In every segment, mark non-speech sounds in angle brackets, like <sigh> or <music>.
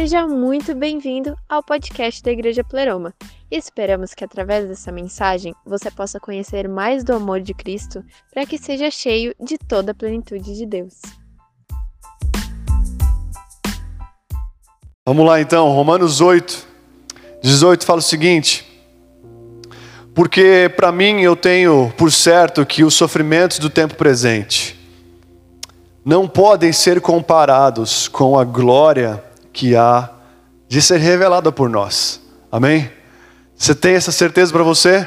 Seja muito bem-vindo ao podcast da Igreja Pleroma. Esperamos que através dessa mensagem você possa conhecer mais do amor de Cristo para que seja cheio de toda a plenitude de Deus. Vamos lá então, Romanos 8, 18 fala o seguinte: Porque para mim eu tenho por certo que os sofrimentos do tempo presente não podem ser comparados com a glória que há de ser revelada por nós. Amém? Você tem essa certeza para você?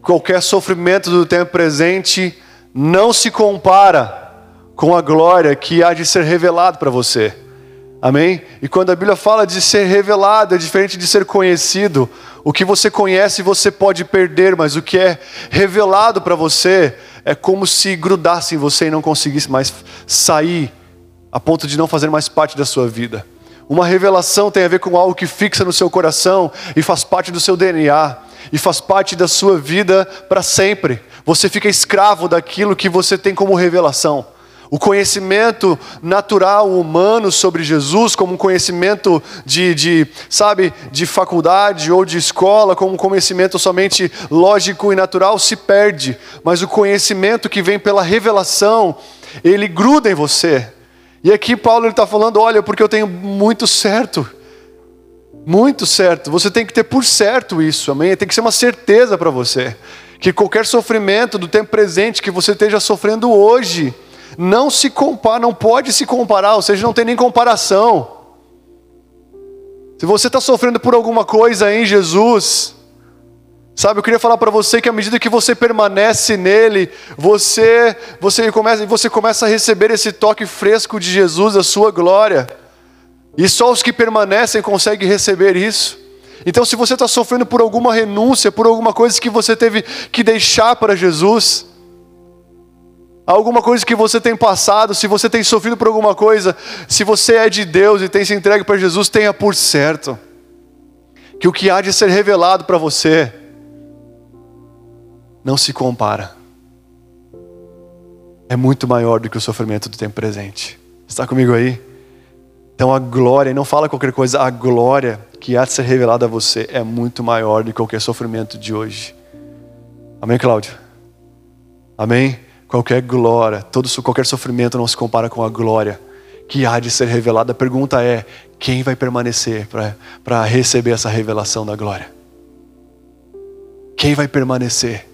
Qualquer sofrimento do tempo presente não se compara com a glória que há de ser revelado para você. Amém? E quando a Bíblia fala de ser revelado, é diferente de ser conhecido. O que você conhece você pode perder, mas o que é revelado para você é como se grudasse em você e não conseguisse mais sair, a ponto de não fazer mais parte da sua vida. Uma revelação tem a ver com algo que fixa no seu coração e faz parte do seu DNA e faz parte da sua vida para sempre. Você fica escravo daquilo que você tem como revelação. O conhecimento natural humano sobre Jesus, como um conhecimento de, de, sabe, de faculdade ou de escola, como um conhecimento somente lógico e natural, se perde. Mas o conhecimento que vem pela revelação, ele gruda em você. E aqui Paulo está falando: olha, porque eu tenho muito certo. Muito certo. Você tem que ter por certo isso, amém? Tem que ser uma certeza para você. Que qualquer sofrimento do tempo presente que você esteja sofrendo hoje, não se compara, não pode se comparar, ou seja, não tem nem comparação. Se você está sofrendo por alguma coisa em Jesus, sabe, eu queria falar para você que à medida que você permanece nele, você você começa, você começa a receber esse toque fresco de Jesus, a sua glória. E só os que permanecem conseguem receber isso. Então, se você está sofrendo por alguma renúncia, por alguma coisa que você teve que deixar para Jesus, alguma coisa que você tem passado, se você tem sofrido por alguma coisa, se você é de Deus e tem se entregue para Jesus, tenha por certo que o que há de ser revelado para você não se compara. É muito maior do que o sofrimento do tempo presente. Está comigo aí? Então a glória, não fala qualquer coisa, a glória que há de ser revelada a você é muito maior do que qualquer sofrimento de hoje. Amém, Cláudio? Amém? Qualquer glória, todo, qualquer sofrimento não se compara com a glória que há de ser revelada. A pergunta é: quem vai permanecer para receber essa revelação da glória? Quem vai permanecer?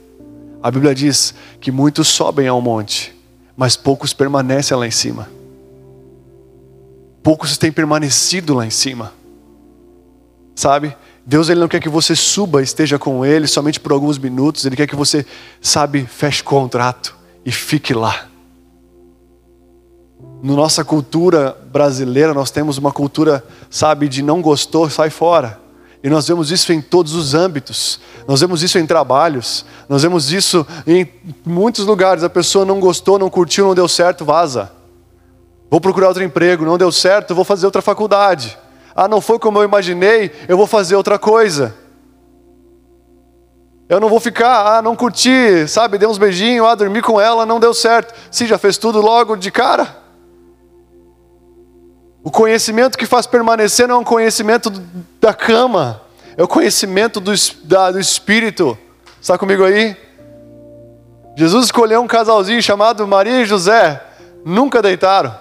A Bíblia diz que muitos sobem ao monte, mas poucos permanecem lá em cima. Poucos têm permanecido lá em cima. Sabe? Deus ele não quer que você suba, esteja com ele somente por alguns minutos, ele quer que você, sabe, feche contrato e fique lá. Na nossa cultura brasileira, nós temos uma cultura, sabe, de não gostou, sai fora. E nós vemos isso em todos os âmbitos. Nós vemos isso em trabalhos. Nós vemos isso em muitos lugares. A pessoa não gostou, não curtiu, não deu certo, vaza. Vou procurar outro emprego, não deu certo, vou fazer outra faculdade. Ah, não foi como eu imaginei, eu vou fazer outra coisa. Eu não vou ficar, ah, não curti, sabe, dei uns beijinhos, ah, dormi com ela, não deu certo. Se já fez tudo logo de cara. O conhecimento que faz permanecer não é um conhecimento da cama, é o conhecimento do, da, do Espírito. Está comigo aí? Jesus escolheu um casalzinho chamado Maria e José, nunca deitaram,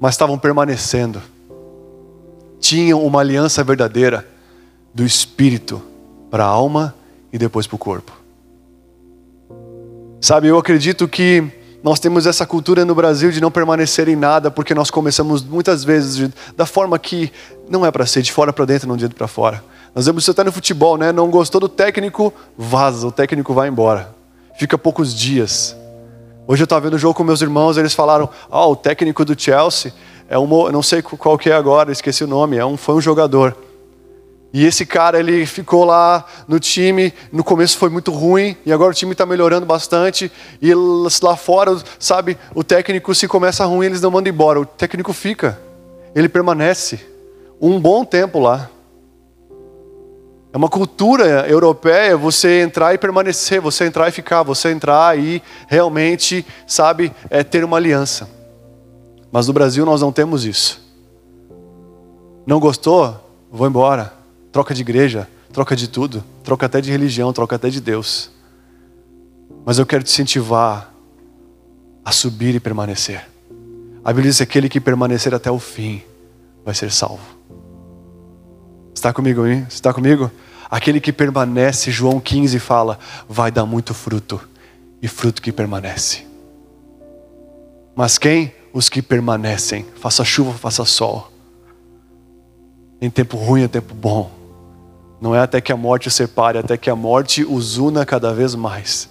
mas estavam permanecendo. Tinham uma aliança verdadeira do Espírito para a alma e depois para o corpo. Sabe, eu acredito que nós temos essa cultura no Brasil de não permanecer em nada, porque nós começamos muitas vezes de, da forma que não é para ser, de fora para dentro, não de dentro para fora. Nós vemos isso até no futebol, né? Não gostou do técnico, vaza, o técnico vai embora. Fica poucos dias. Hoje eu estava vendo o jogo com meus irmãos, eles falaram: "Ah, oh, o técnico do Chelsea é um, não sei qual que é agora, esqueci o nome, é um, foi um jogador. E esse cara, ele ficou lá no time, no começo foi muito ruim, e agora o time está melhorando bastante. E lá fora, sabe, o técnico, se começa ruim, eles não mandam embora. O técnico fica, ele permanece um bom tempo lá. É uma cultura europeia você entrar e permanecer, você entrar e ficar, você entrar e realmente, sabe, é ter uma aliança. Mas no Brasil nós não temos isso. Não gostou? Vou embora. Troca de igreja, troca de tudo, troca até de religião, troca até de Deus. Mas eu quero te incentivar a subir e permanecer. A Bíblia diz que aquele que permanecer até o fim vai ser salvo. Está comigo, hein? Está comigo? Aquele que permanece, João 15 fala, vai dar muito fruto, e fruto que permanece. Mas quem? Os que permanecem, faça chuva, faça sol. Em tempo ruim, em tempo bom. Não é até que a morte os separe, até que a morte os una cada vez mais.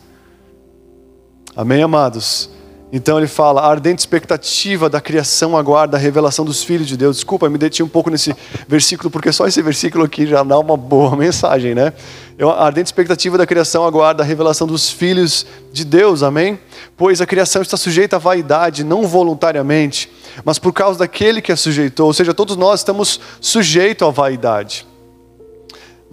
Amém, amados? Então ele fala, a ardente expectativa da criação aguarda a revelação dos filhos de Deus. Desculpa, me detinha um pouco nesse versículo, porque só esse versículo aqui já dá uma boa <laughs> mensagem, né? A ardente expectativa da criação aguarda a revelação dos filhos de Deus, amém? Pois a criação está sujeita à vaidade, não voluntariamente, mas por causa daquele que a sujeitou, ou seja, todos nós estamos sujeitos à vaidade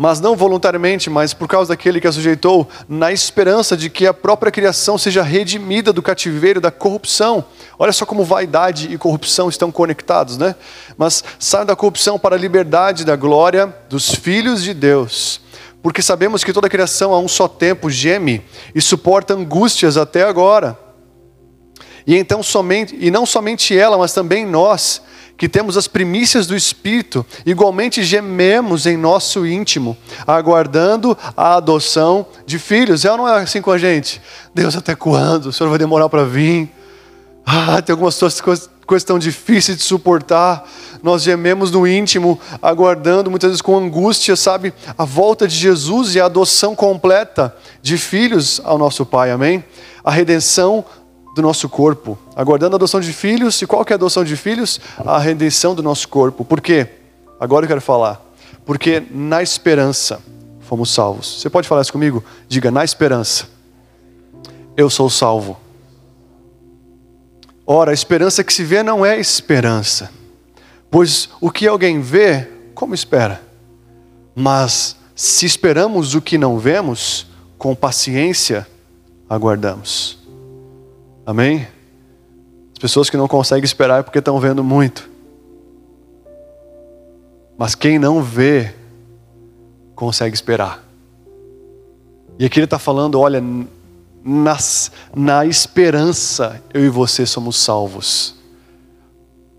mas não voluntariamente, mas por causa daquele que a sujeitou, na esperança de que a própria criação seja redimida do cativeiro da corrupção. Olha só como vaidade e corrupção estão conectados, né? Mas saiam da corrupção para a liberdade da glória dos filhos de Deus. Porque sabemos que toda a criação a um só tempo geme e suporta angústias até agora. E então somente, e não somente ela, mas também nós, que temos as primícias do Espírito, igualmente gememos em nosso íntimo, aguardando a adoção de filhos. Ela não é assim com a gente. Deus, até quando? O Senhor vai demorar para vir? Ah, tem algumas coisas, coisas tão difíceis de suportar. Nós gememos no íntimo, aguardando, muitas vezes com angústia, sabe, a volta de Jesus e a adoção completa de filhos ao nosso Pai, amém? A redenção do nosso corpo, aguardando a adoção de filhos. E qual que é a adoção de filhos? A redenção do nosso corpo. Por quê? Agora eu quero falar. Porque na esperança fomos salvos. Você pode falar isso comigo? Diga, na esperança. Eu sou salvo. Ora, a esperança que se vê não é esperança. Pois o que alguém vê, como espera? Mas se esperamos o que não vemos, com paciência aguardamos. Amém? As pessoas que não conseguem esperar é porque estão vendo muito. Mas quem não vê, consegue esperar. E aqui ele está falando: olha, nas, na esperança, eu e você somos salvos.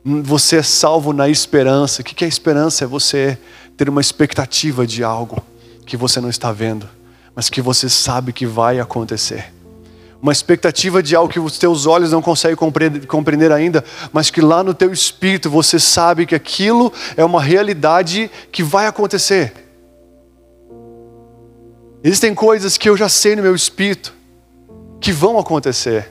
Você é salvo na esperança. O que é esperança? É você ter uma expectativa de algo que você não está vendo, mas que você sabe que vai acontecer uma expectativa de algo que os teus olhos não conseguem compreender ainda, mas que lá no teu espírito você sabe que aquilo é uma realidade que vai acontecer. Existem coisas que eu já sei no meu espírito que vão acontecer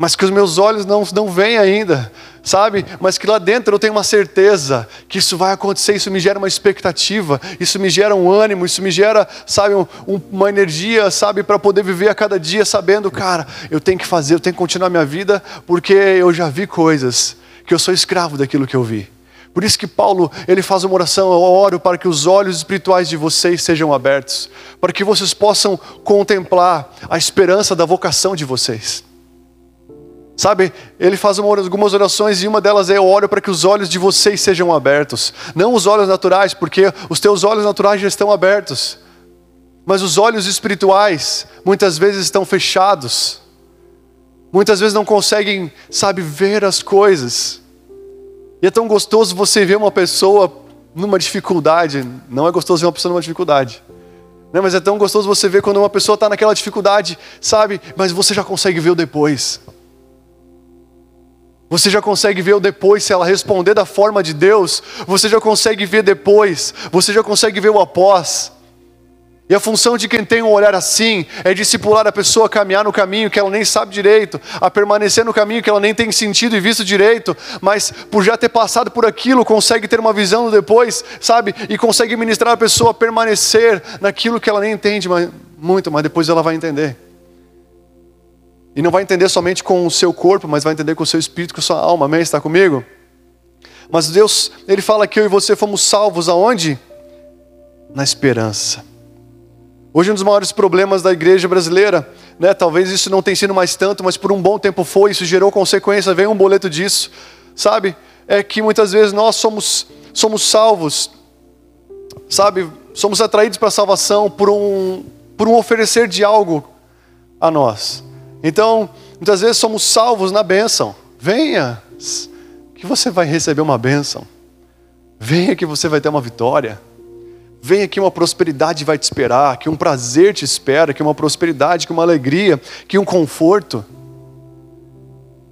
mas que os meus olhos não, não veem ainda, sabe? Mas que lá dentro eu tenho uma certeza que isso vai acontecer, isso me gera uma expectativa, isso me gera um ânimo, isso me gera, sabe, um, uma energia, sabe, para poder viver a cada dia sabendo, cara, eu tenho que fazer, eu tenho que continuar minha vida, porque eu já vi coisas, que eu sou escravo daquilo que eu vi. Por isso que Paulo, ele faz uma oração, eu oro para que os olhos espirituais de vocês sejam abertos, para que vocês possam contemplar a esperança da vocação de vocês. Sabe, ele faz algumas orações e uma delas é: Eu oro para que os olhos de vocês sejam abertos. Não os olhos naturais, porque os teus olhos naturais já estão abertos. Mas os olhos espirituais muitas vezes estão fechados. Muitas vezes não conseguem, sabe, ver as coisas. E é tão gostoso você ver uma pessoa numa dificuldade. Não é gostoso ver uma pessoa numa dificuldade. Não, mas é tão gostoso você ver quando uma pessoa está naquela dificuldade, sabe? Mas você já consegue ver o depois. Você já consegue ver o depois se ela responder da forma de Deus. Você já consegue ver depois. Você já consegue ver o após. E a função de quem tem um olhar assim é discipular a pessoa a caminhar no caminho que ela nem sabe direito, a permanecer no caminho que ela nem tem sentido e visto direito, mas por já ter passado por aquilo, consegue ter uma visão do depois, sabe? E consegue ministrar a pessoa a permanecer naquilo que ela nem entende muito, mas depois ela vai entender. E não vai entender somente com o seu corpo, mas vai entender com o seu espírito, com a sua alma. Amém? Está comigo? Mas Deus, Ele fala que eu e você fomos salvos aonde? Na esperança. Hoje um dos maiores problemas da igreja brasileira, né? Talvez isso não tenha sido mais tanto, mas por um bom tempo foi, isso gerou consequência, veio um boleto disso, sabe? É que muitas vezes nós somos somos salvos, sabe, somos atraídos para a salvação por um, por um oferecer de algo a nós. Então, muitas vezes somos salvos na bênção. Venha, que você vai receber uma bênção. Venha que você vai ter uma vitória. Venha que uma prosperidade vai te esperar, que um prazer te espera, que uma prosperidade, que uma alegria, que um conforto.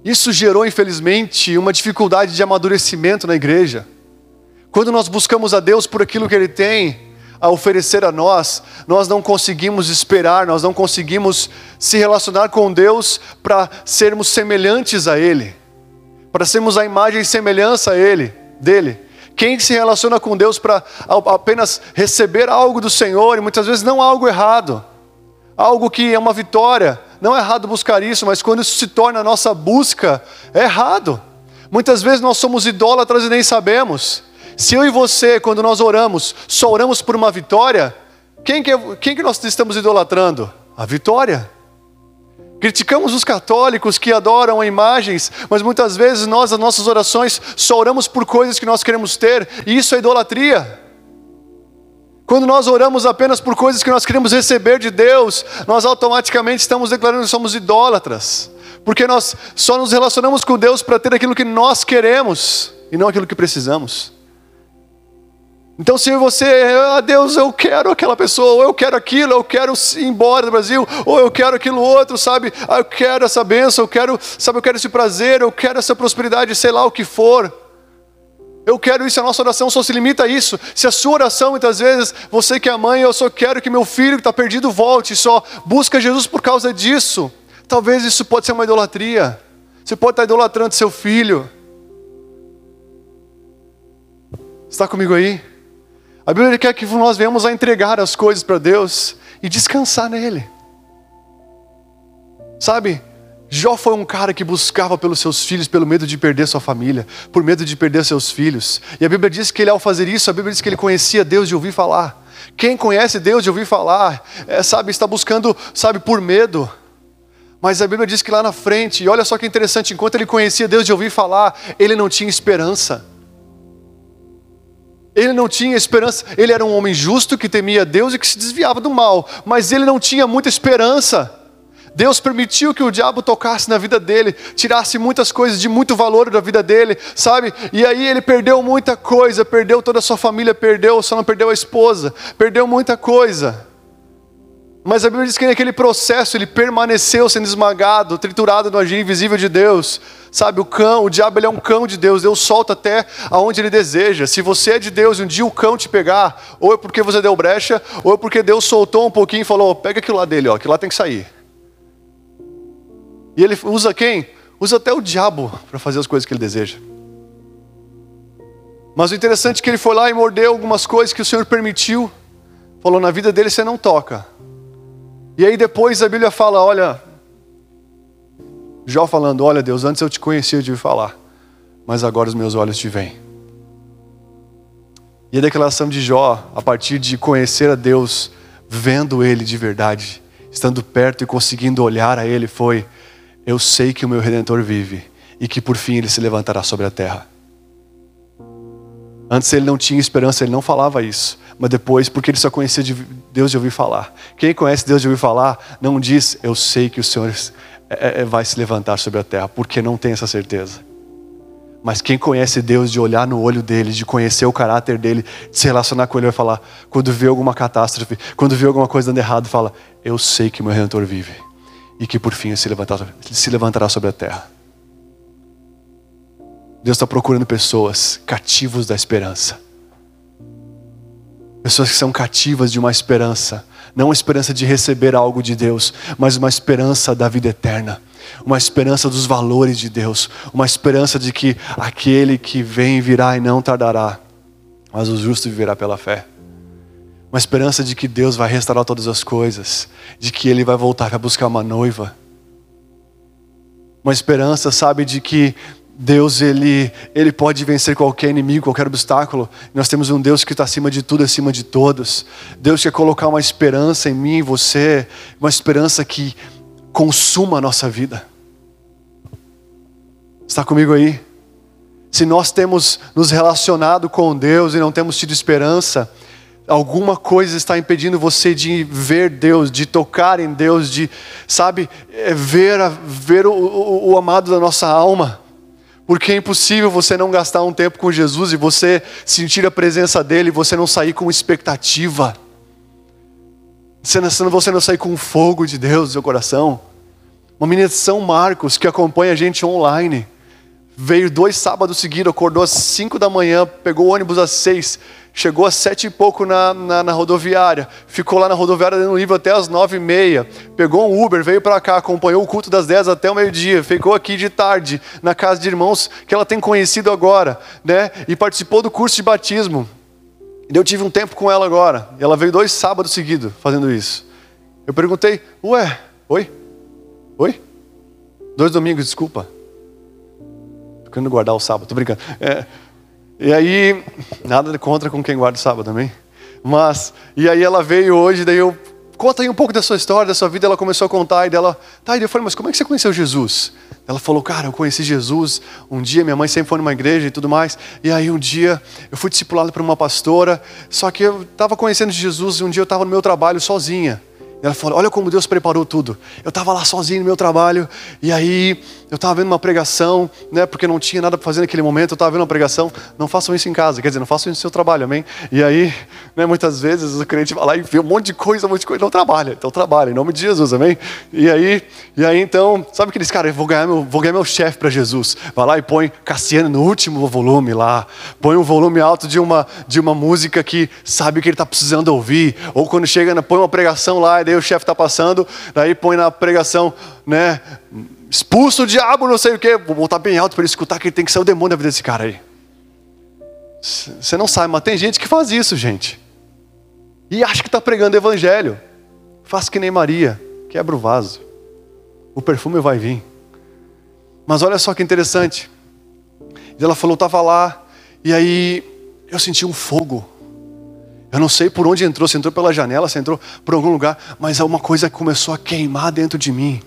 Isso gerou, infelizmente, uma dificuldade de amadurecimento na igreja. Quando nós buscamos a Deus por aquilo que Ele tem a oferecer a nós, nós não conseguimos esperar, nós não conseguimos se relacionar com Deus para sermos semelhantes a Ele, para sermos a imagem e semelhança a Ele, dele. Quem se relaciona com Deus para apenas receber algo do Senhor, e muitas vezes não algo errado, algo que é uma vitória, não é errado buscar isso, mas quando isso se torna a nossa busca, é errado. Muitas vezes nós somos idólatras e nem sabemos. Se eu e você, quando nós oramos, só oramos por uma vitória, quem que, é, quem que nós estamos idolatrando? A vitória. Criticamos os católicos que adoram imagens, mas muitas vezes nós, as nossas orações, só oramos por coisas que nós queremos ter, e isso é idolatria. Quando nós oramos apenas por coisas que nós queremos receber de Deus, nós automaticamente estamos declarando que somos idólatras, porque nós só nos relacionamos com Deus para ter aquilo que nós queremos e não aquilo que precisamos. Então, se você, ah, Deus, eu quero aquela pessoa, ou eu quero aquilo, eu quero ir embora do Brasil, ou eu quero aquilo outro, sabe? Ah, eu quero essa bênção, eu quero, sabe, eu quero esse prazer, eu quero essa prosperidade, sei lá o que for. Eu quero isso, a nossa oração só se limita a isso. Se a sua oração, muitas vezes, você que é mãe, eu só quero que meu filho que está perdido volte, só busca Jesus por causa disso. Talvez isso pode ser uma idolatria. Você pode estar idolatrando seu filho. Está comigo aí? A Bíblia quer que nós venhamos a entregar as coisas para Deus e descansar nele. Sabe, Jó foi um cara que buscava pelos seus filhos, pelo medo de perder sua família, por medo de perder seus filhos. E a Bíblia diz que ele, ao fazer isso, a Bíblia diz que ele conhecia Deus de ouvir falar. Quem conhece Deus de ouvir falar, é, sabe, está buscando, sabe, por medo. Mas a Bíblia diz que lá na frente, e olha só que interessante, enquanto ele conhecia Deus de ouvir falar, ele não tinha esperança. Ele não tinha esperança, ele era um homem justo que temia Deus e que se desviava do mal, mas ele não tinha muita esperança. Deus permitiu que o diabo tocasse na vida dele, tirasse muitas coisas de muito valor da vida dele, sabe? E aí ele perdeu muita coisa, perdeu toda a sua família, perdeu, só não perdeu a esposa, perdeu muita coisa. Mas a Bíblia diz que naquele processo ele permaneceu sendo esmagado, triturado no agir invisível de Deus. Sabe, o cão, o diabo ele é um cão de Deus, Deus solta até aonde ele deseja. Se você é de Deus e um dia o cão te pegar, ou é porque você deu brecha, ou é porque Deus soltou um pouquinho e falou: pega aquilo lá dele, ó, aquilo lá tem que sair. E ele usa quem? Usa até o diabo para fazer as coisas que ele deseja. Mas o interessante é que ele foi lá e mordeu algumas coisas que o Senhor permitiu. Falou: na vida dele você não toca. E aí depois a Bíblia fala: olha, Jó falando: olha, Deus, antes eu te conhecia de falar, mas agora os meus olhos te veem. E a declaração de Jó, a partir de conhecer a Deus, vendo Ele de verdade, estando perto e conseguindo olhar a Ele, foi: Eu sei que o meu redentor vive e que por fim ele se levantará sobre a terra. Antes ele não tinha esperança, ele não falava isso. Mas depois, porque ele só conhecia de Deus de ouvir falar. Quem conhece Deus de ouvir falar, não diz, eu sei que o Senhor é, é, vai se levantar sobre a terra, porque não tem essa certeza. Mas quem conhece Deus, de olhar no olho dele, de conhecer o caráter dele, de se relacionar com ele, vai falar, quando vê alguma catástrofe, quando vê alguma coisa dando errado, fala, eu sei que meu Redentor vive. E que por fim ele se levantará sobre a terra. Deus está procurando pessoas cativos da esperança. Pessoas que são cativas de uma esperança. Não uma esperança de receber algo de Deus, mas uma esperança da vida eterna. Uma esperança dos valores de Deus. Uma esperança de que aquele que vem virá e não tardará. Mas o justo viverá pela fé. Uma esperança de que Deus vai restaurar todas as coisas. De que Ele vai voltar para buscar uma noiva. Uma esperança, sabe, de que Deus ele, ele pode vencer qualquer inimigo, qualquer obstáculo. Nós temos um Deus que está acima de tudo, acima de todos. Deus quer colocar uma esperança em mim, em você, uma esperança que consuma a nossa vida. Está comigo aí? Se nós temos nos relacionado com Deus e não temos tido esperança, alguma coisa está impedindo você de ver Deus, de tocar em Deus, de, sabe, é, ver, ver o, o, o amado da nossa alma. Porque é impossível você não gastar um tempo com Jesus e você sentir a presença dele e você não sair com expectativa. Você não sair com fogo de Deus no seu coração. Uma menina de São Marcos que acompanha a gente online. Veio dois sábados seguidos, acordou às cinco da manhã, pegou o ônibus às seis, chegou às sete e pouco na, na, na, rodoviária, ficou lá na rodoviária dando livro até às nove e meia, pegou um Uber, veio para cá, acompanhou o culto das dez até o meio-dia, ficou aqui de tarde na casa de irmãos que ela tem conhecido agora, né? E participou do curso de batismo. Eu tive um tempo com ela agora, ela veio dois sábados seguidos fazendo isso. Eu perguntei, ué, oi? Oi? Dois domingos, desculpa. Tô querendo guardar o sábado, tô brincando. É, e aí, nada contra com quem guarda o sábado também. Mas, e aí ela veio hoje, daí eu, conta aí um pouco da sua história, da sua vida. Ela começou a contar, e dela, tá, e eu falei, mas como é que você conheceu Jesus? Ela falou, cara, eu conheci Jesus um dia, minha mãe sempre foi numa igreja e tudo mais. E aí um dia eu fui discipulado por uma pastora, só que eu estava conhecendo Jesus e um dia eu estava no meu trabalho sozinha. Ela falou: Olha como Deus preparou tudo. Eu estava lá sozinho no meu trabalho, e aí eu estava vendo uma pregação, né, porque não tinha nada para fazer naquele momento. Eu estava vendo uma pregação. Não façam isso em casa, quer dizer, não façam isso no seu trabalho, amém? E aí, né, muitas vezes o crente vai lá e vê um monte de coisa, um monte de coisa, não trabalha. Então trabalha, em nome de Jesus, amém? E aí, e aí então, sabe aqueles caras, vou ganhar meu, vou ganhar meu chefe para Jesus. Vai lá e põe Cassiano no último volume lá, põe um volume alto de uma, de uma música que sabe que ele está precisando ouvir. Ou quando chega, põe uma pregação lá, daí o chefe está passando, daí põe na pregação, né? Expulso o diabo, não sei o quê. Vou botar bem alto para ele escutar que ele tem que sair o demônio da vida desse cara aí. Você não sabe, mas tem gente que faz isso, gente. E acha que está pregando evangelho. Faz que nem Maria, quebra o vaso. O perfume vai vir. Mas olha só que interessante. Ela falou, estava lá, e aí eu senti um fogo eu não sei por onde entrou, se entrou pela janela, se entrou por algum lugar, mas uma coisa começou a queimar dentro de mim.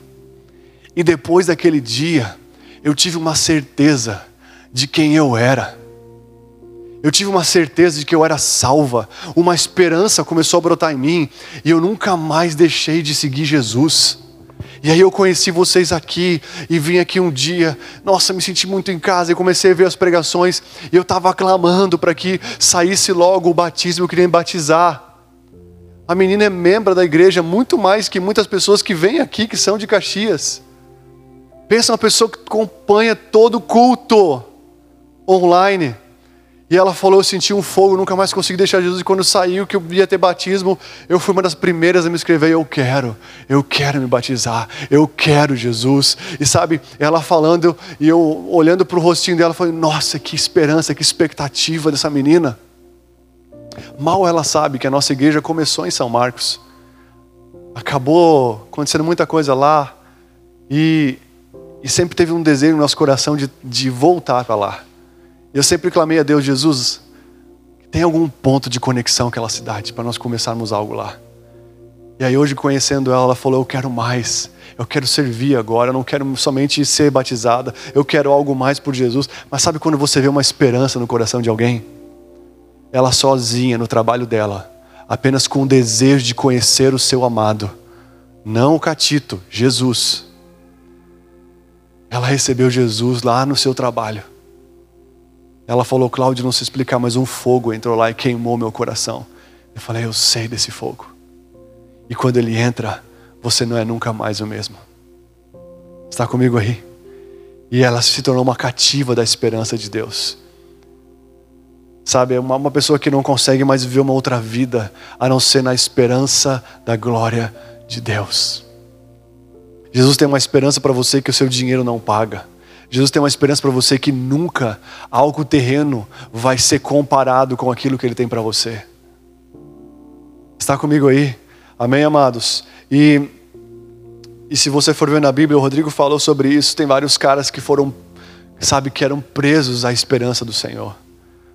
E depois daquele dia, eu tive uma certeza de quem eu era. Eu tive uma certeza de que eu era salva, uma esperança começou a brotar em mim, e eu nunca mais deixei de seguir Jesus. E aí eu conheci vocês aqui e vim aqui um dia, nossa, me senti muito em casa e comecei a ver as pregações e eu estava clamando para que saísse logo o batismo, eu queria me batizar. A menina é membro da igreja muito mais que muitas pessoas que vêm aqui que são de Caxias. Pensa uma pessoa que acompanha todo culto online. E ela falou: Eu senti um fogo, nunca mais consegui deixar Jesus. E quando saiu que eu ia ter batismo, eu fui uma das primeiras a me inscrever. Eu quero, eu quero me batizar, eu quero Jesus. E sabe, ela falando e eu olhando para o rostinho dela, falei: Nossa, que esperança, que expectativa dessa menina. Mal ela sabe que a nossa igreja começou em São Marcos. Acabou acontecendo muita coisa lá. E, e sempre teve um desejo no nosso coração de, de voltar para lá. Eu sempre clamei a Deus, Jesus, tem algum ponto de conexão aquela cidade para nós começarmos algo lá. E aí hoje conhecendo ela, ela falou: "Eu quero mais. Eu quero servir agora, eu não quero somente ser batizada, eu quero algo mais por Jesus". Mas sabe quando você vê uma esperança no coração de alguém? Ela sozinha no trabalho dela, apenas com o desejo de conhecer o seu amado, não o catito, Jesus. Ela recebeu Jesus lá no seu trabalho. Ela falou, Cláudio, não se explicar, mas um fogo entrou lá e queimou meu coração. Eu falei, eu sei desse fogo. E quando ele entra, você não é nunca mais o mesmo. Está comigo aí? E ela se tornou uma cativa da esperança de Deus. Sabe, uma, uma pessoa que não consegue mais viver uma outra vida a não ser na esperança da glória de Deus. Jesus tem uma esperança para você que o seu dinheiro não paga. Jesus tem uma esperança para você que nunca algo terreno vai ser comparado com aquilo que Ele tem para você. Está comigo aí? Amém, amados? E, e se você for ver na Bíblia, o Rodrigo falou sobre isso. Tem vários caras que foram, sabe, que eram presos à esperança do Senhor.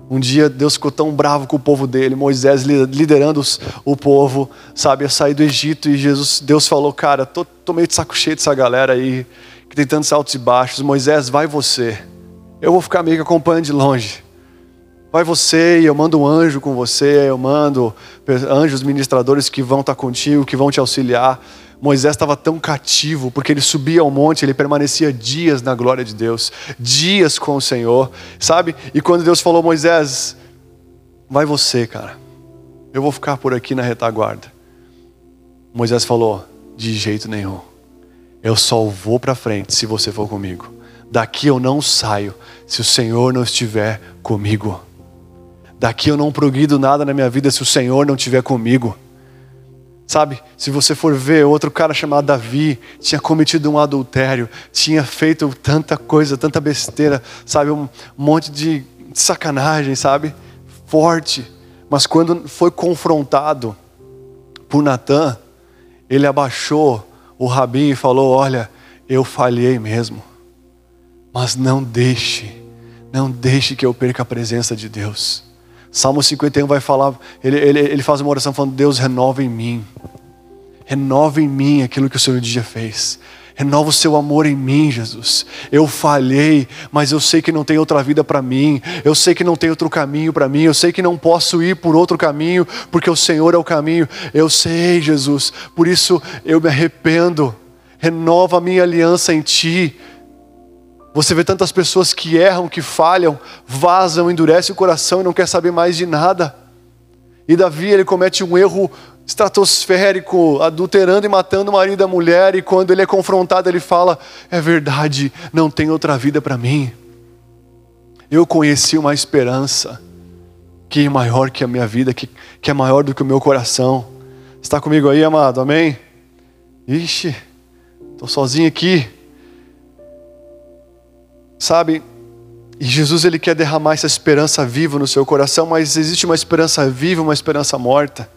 Um dia Deus ficou tão bravo com o povo dele, Moisés liderando o povo, sabe, a sair do Egito e Jesus, Deus falou, cara, tô, tô meio de saco cheio dessa galera aí, tem tantos altos e baixos. Moisés, vai você. Eu vou ficar meio que acompanhando de longe. Vai você e eu mando um anjo com você, eu mando anjos ministradores que vão estar contigo, que vão te auxiliar. Moisés estava tão cativo, porque ele subia ao monte, ele permanecia dias na glória de Deus, dias com o Senhor, sabe? E quando Deus falou, Moisés, vai você, cara, eu vou ficar por aqui na retaguarda. Moisés falou, de jeito nenhum, eu só vou para frente se você for comigo. Daqui eu não saio se o Senhor não estiver comigo. Daqui eu não progrido nada na minha vida se o Senhor não estiver comigo. Sabe, se você for ver, outro cara chamado Davi tinha cometido um adultério, tinha feito tanta coisa, tanta besteira, sabe, um monte de sacanagem, sabe, forte. Mas quando foi confrontado por Natan, ele abaixou o rabinho e falou: Olha, eu falhei mesmo, mas não deixe, não deixe que eu perca a presença de Deus. Salmo 51 vai falar, ele, ele, ele faz uma oração falando: Deus, renova em mim. Renova em mim aquilo que o Senhor um dia fez. Renova o seu amor em mim, Jesus. Eu falhei, mas eu sei que não tem outra vida para mim. Eu sei que não tem outro caminho para mim. Eu sei que não posso ir por outro caminho, porque o Senhor é o caminho. Eu sei, Jesus. Por isso eu me arrependo. Renova a minha aliança em Ti. Você vê tantas pessoas que erram, que falham, vazam, endurecem o coração e não quer saber mais de nada. E Davi, ele comete um erro estratosférico, adulterando e matando o marido da mulher, e quando ele é confrontado, ele fala: É verdade, não tem outra vida para mim. Eu conheci uma esperança que é maior que a minha vida, que, que é maior do que o meu coração. Está comigo aí, amado? Amém? Ixi, estou sozinho aqui. Sabe, e Jesus ele quer derramar essa esperança viva no seu coração, mas existe uma esperança viva, uma esperança morta.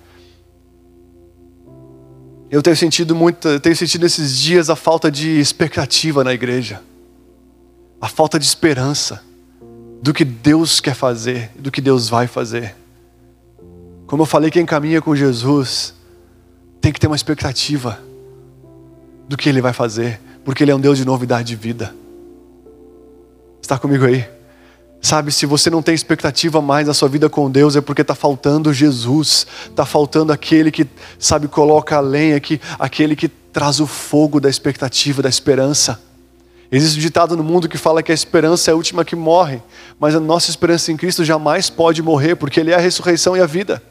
Eu tenho sentido muito, tenho sentido nesses dias a falta de expectativa na igreja, a falta de esperança do que Deus quer fazer, do que Deus vai fazer. Como eu falei, quem caminha com Jesus tem que ter uma expectativa do que Ele vai fazer, porque Ele é um Deus de novidade de vida. Está comigo aí? Sabe, se você não tem expectativa mais na sua vida com Deus, é porque está faltando Jesus, está faltando aquele que, sabe, coloca a lenha, que, aquele que traz o fogo da expectativa, da esperança. Existe um ditado no mundo que fala que a esperança é a última que morre, mas a nossa esperança em Cristo jamais pode morrer, porque Ele é a ressurreição e a vida.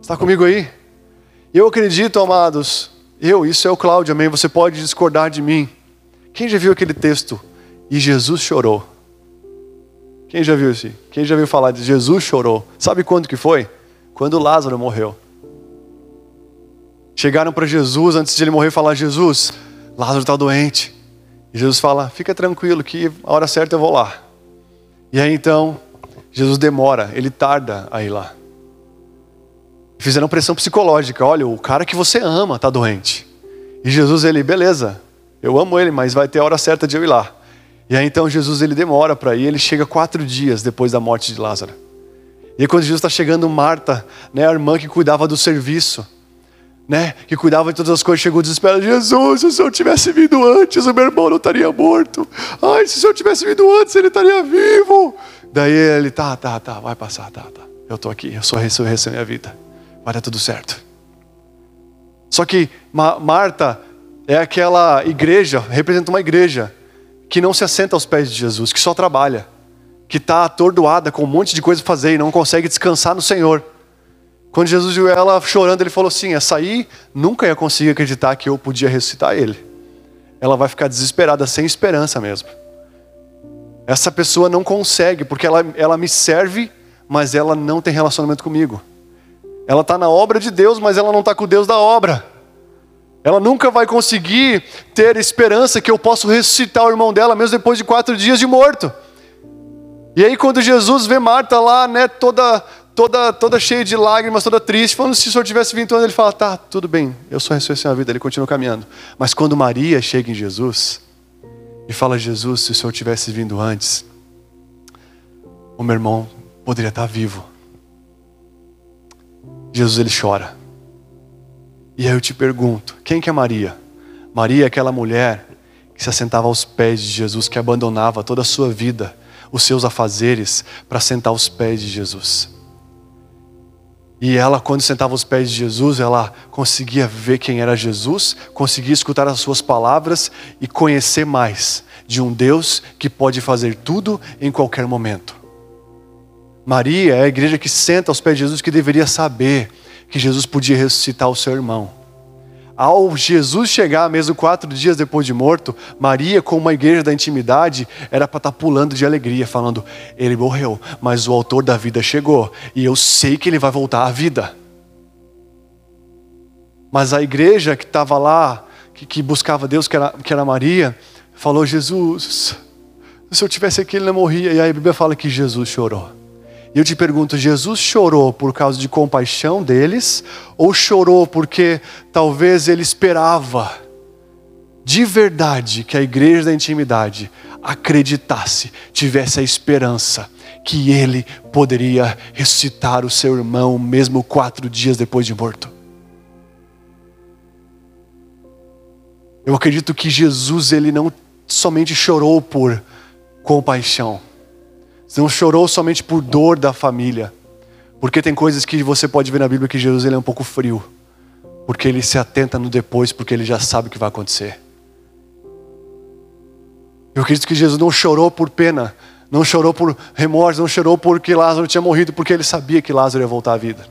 Está comigo aí? Eu acredito, amados, eu, isso é o Cláudio, amém? Você pode discordar de mim. Quem já viu aquele texto? E Jesus chorou. Quem já viu isso? Quem já viu falar de Jesus chorou? Sabe quando que foi? Quando Lázaro morreu. Chegaram para Jesus antes de ele morrer falar: Jesus, Lázaro está doente. E Jesus fala: Fica tranquilo que a hora certa eu vou lá. E aí então, Jesus demora, ele tarda a ir lá. Fizeram pressão psicológica: Olha, o cara que você ama está doente. E Jesus, ele, beleza, eu amo ele, mas vai ter a hora certa de eu ir lá. E aí então Jesus ele demora para ir, ele chega quatro dias depois da morte de Lázaro. E aí, quando Jesus está chegando, Marta, né, a irmã que cuidava do serviço, né, que cuidava de todas as coisas, chegou desesperada: Jesus, se o senhor tivesse vindo antes, o meu irmão não estaria morto. Ai, se o senhor tivesse vindo antes, ele estaria vivo. Daí ele, tá, tá, tá, vai passar, tá, tá. Eu estou aqui, eu sou a ressurreição a vida. Vai dar tudo certo. Só que Ma Marta é aquela igreja, representa uma igreja que não se assenta aos pés de Jesus, que só trabalha, que está atordoada com um monte de coisa para fazer e não consegue descansar no Senhor. Quando Jesus viu ela chorando, ele falou assim: essa aí nunca ia conseguir acreditar que eu podia ressuscitar ele. Ela vai ficar desesperada, sem esperança mesmo. Essa pessoa não consegue, porque ela, ela me serve, mas ela não tem relacionamento comigo. Ela está na obra de Deus, mas ela não está com o Deus da obra. Ela nunca vai conseguir ter esperança que eu posso ressuscitar o irmão dela, mesmo depois de quatro dias de morto. E aí, quando Jesus vê Marta lá, né, toda, toda, toda cheia de lágrimas, toda triste, falando se o senhor tivesse vindo antes, ele fala: tá, tudo bem, eu sou a ressurreição da vida. Ele continua caminhando. Mas quando Maria chega em Jesus e fala: Jesus, se o senhor tivesse vindo antes, o meu irmão poderia estar vivo. Jesus ele chora. E aí eu te pergunto: quem que é Maria? Maria é aquela mulher que se assentava aos pés de Jesus, que abandonava toda a sua vida, os seus afazeres, para sentar aos pés de Jesus. E ela, quando sentava aos pés de Jesus, ela conseguia ver quem era Jesus, conseguia escutar as suas palavras e conhecer mais de um Deus que pode fazer tudo em qualquer momento. Maria é a igreja que senta aos pés de Jesus, que deveria saber que Jesus podia ressuscitar o seu irmão. Ao Jesus chegar, mesmo quatro dias depois de morto, Maria, como uma igreja da intimidade, era para estar tá pulando de alegria, falando: Ele morreu, mas o autor da vida chegou, e eu sei que ele vai voltar à vida. Mas a igreja que estava lá, que, que, buscava Deus, que era, que era Maria, falou: Jesus, se eu tivesse aqui, ele não morria. E aí a Bíblia fala que Jesus chorou. E eu te pergunto: Jesus chorou por causa de compaixão deles, ou chorou porque talvez ele esperava de verdade que a igreja da intimidade acreditasse, tivesse a esperança que ele poderia ressuscitar o seu irmão, mesmo quatro dias depois de morto? Eu acredito que Jesus ele não somente chorou por compaixão não chorou somente por dor da família. Porque tem coisas que você pode ver na Bíblia que Jesus ele é um pouco frio. Porque ele se atenta no depois, porque ele já sabe o que vai acontecer. Eu acredito que Jesus não chorou por pena, não chorou por remorso, não chorou porque Lázaro tinha morrido, porque ele sabia que Lázaro ia voltar à vida.